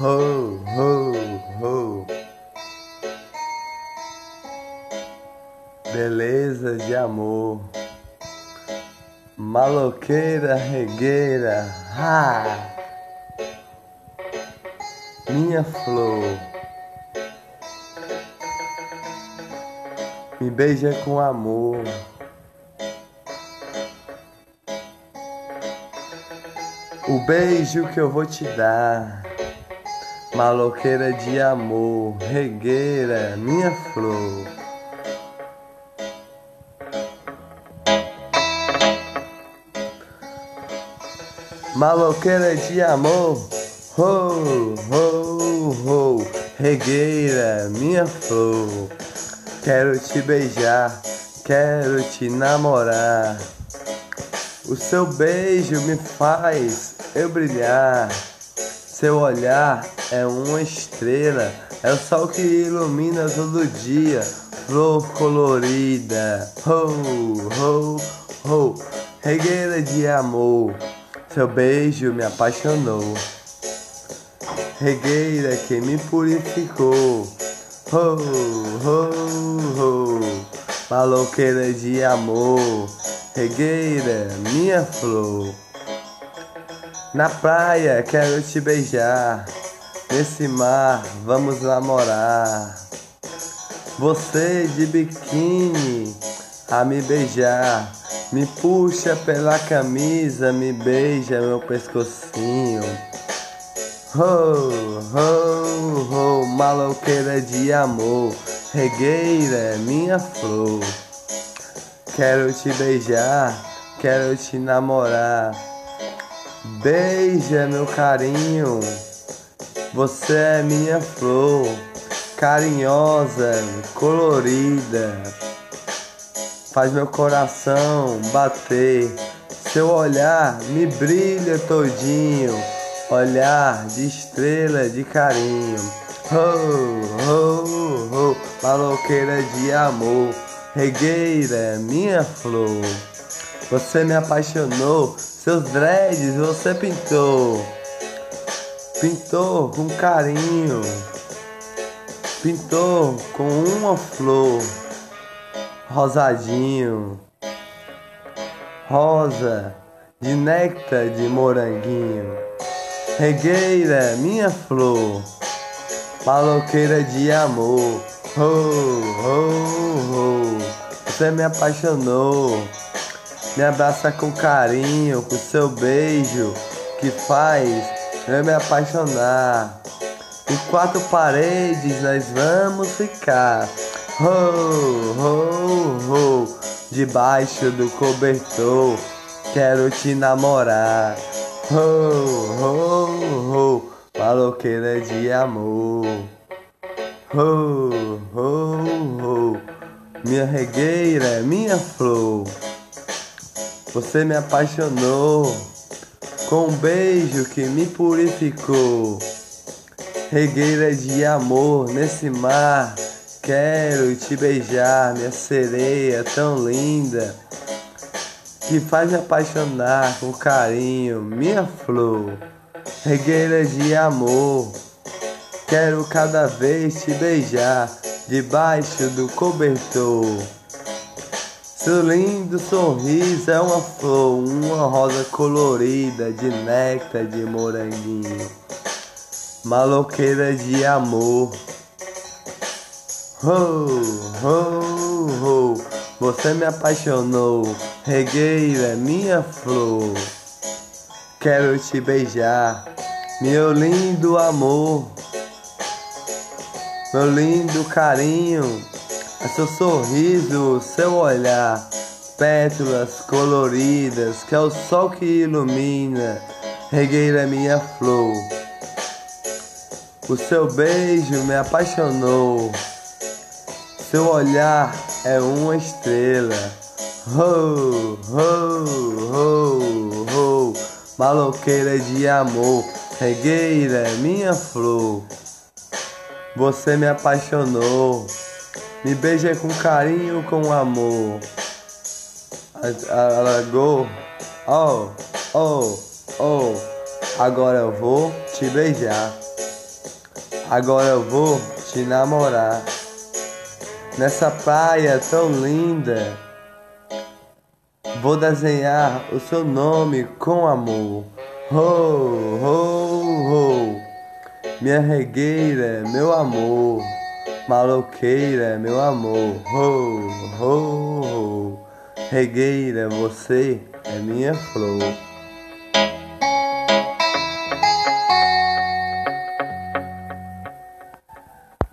Ho, ho, ho. Beleza de amor. Maloqueira, regueira. Ha! Minha flor. Me beija com amor. O beijo que eu vou te dar, maloqueira de amor, regueira, minha flor. Maloqueira de amor, ho, ho, ho, regueira, minha flor. Quero te beijar, quero te namorar. O seu beijo me faz eu brilhar. Seu olhar é uma estrela, é o sol que ilumina todo dia. Flor colorida, ho, ho, ho, regueira de amor. Seu beijo me apaixonou. Regueira que me purificou. Ho, ho, ho, maloqueira de amor. Regueira, minha flor. Na praia quero te beijar. Nesse mar vamos namorar. Você de biquíni a me beijar. Me puxa pela camisa, me beija meu pescocinho. Ho, ho, ho, maloqueira de amor. Regueira, minha flor. Quero te beijar, quero te namorar. Beija meu carinho, você é minha flor, carinhosa, colorida. Faz meu coração bater. Seu olhar me brilha todinho, olhar de estrela de carinho. Ho, ho, ho, maloqueira de amor regueira, minha flor. Você me apaixonou, seus dreads você pintou. Pintou com carinho, pintou com uma flor, rosadinho, rosa de néctar de moranguinho. Regueira, minha flor, maloqueira de amor. Oh, oh, oh, você me apaixonou. Me abraça com carinho, com seu beijo que faz eu me apaixonar. Em quatro paredes nós vamos ficar. Oh, oh, oh, debaixo do cobertor, quero te namorar. Oh, oh, oh, maloqueira de amor. Oh, oh, oh, minha regueira, minha flor. Você me apaixonou com um beijo que me purificou. Regueira de amor nesse mar, quero te beijar, minha sereia tão linda, que faz me apaixonar com carinho, minha flor. Regueira de amor. Quero cada vez te beijar debaixo do cobertor. Seu lindo sorriso é uma flor, uma rosa colorida de néctar de moranguinho. Maloqueira de amor. Ho, ho, ho, você me apaixonou. Regueira, minha flor. Quero te beijar, meu lindo amor meu lindo carinho, é seu sorriso, seu olhar, pétalas coloridas, que é o sol que ilumina, regueira minha flor. O seu beijo me apaixonou, seu olhar é uma estrela. Ho, ho, ho, ho, maloqueira de amor, regueira minha flor. Você me apaixonou, me beija com carinho, com amor. Alagou, oh, oh, oh. Agora eu vou te beijar. Agora eu vou te namorar nessa praia tão linda. Vou desenhar o seu nome com amor. Ho, ho, ho. Minha regueira, meu amor. Maloqueira, meu amor. Ho, ho, ho. Regueira, você é minha flor.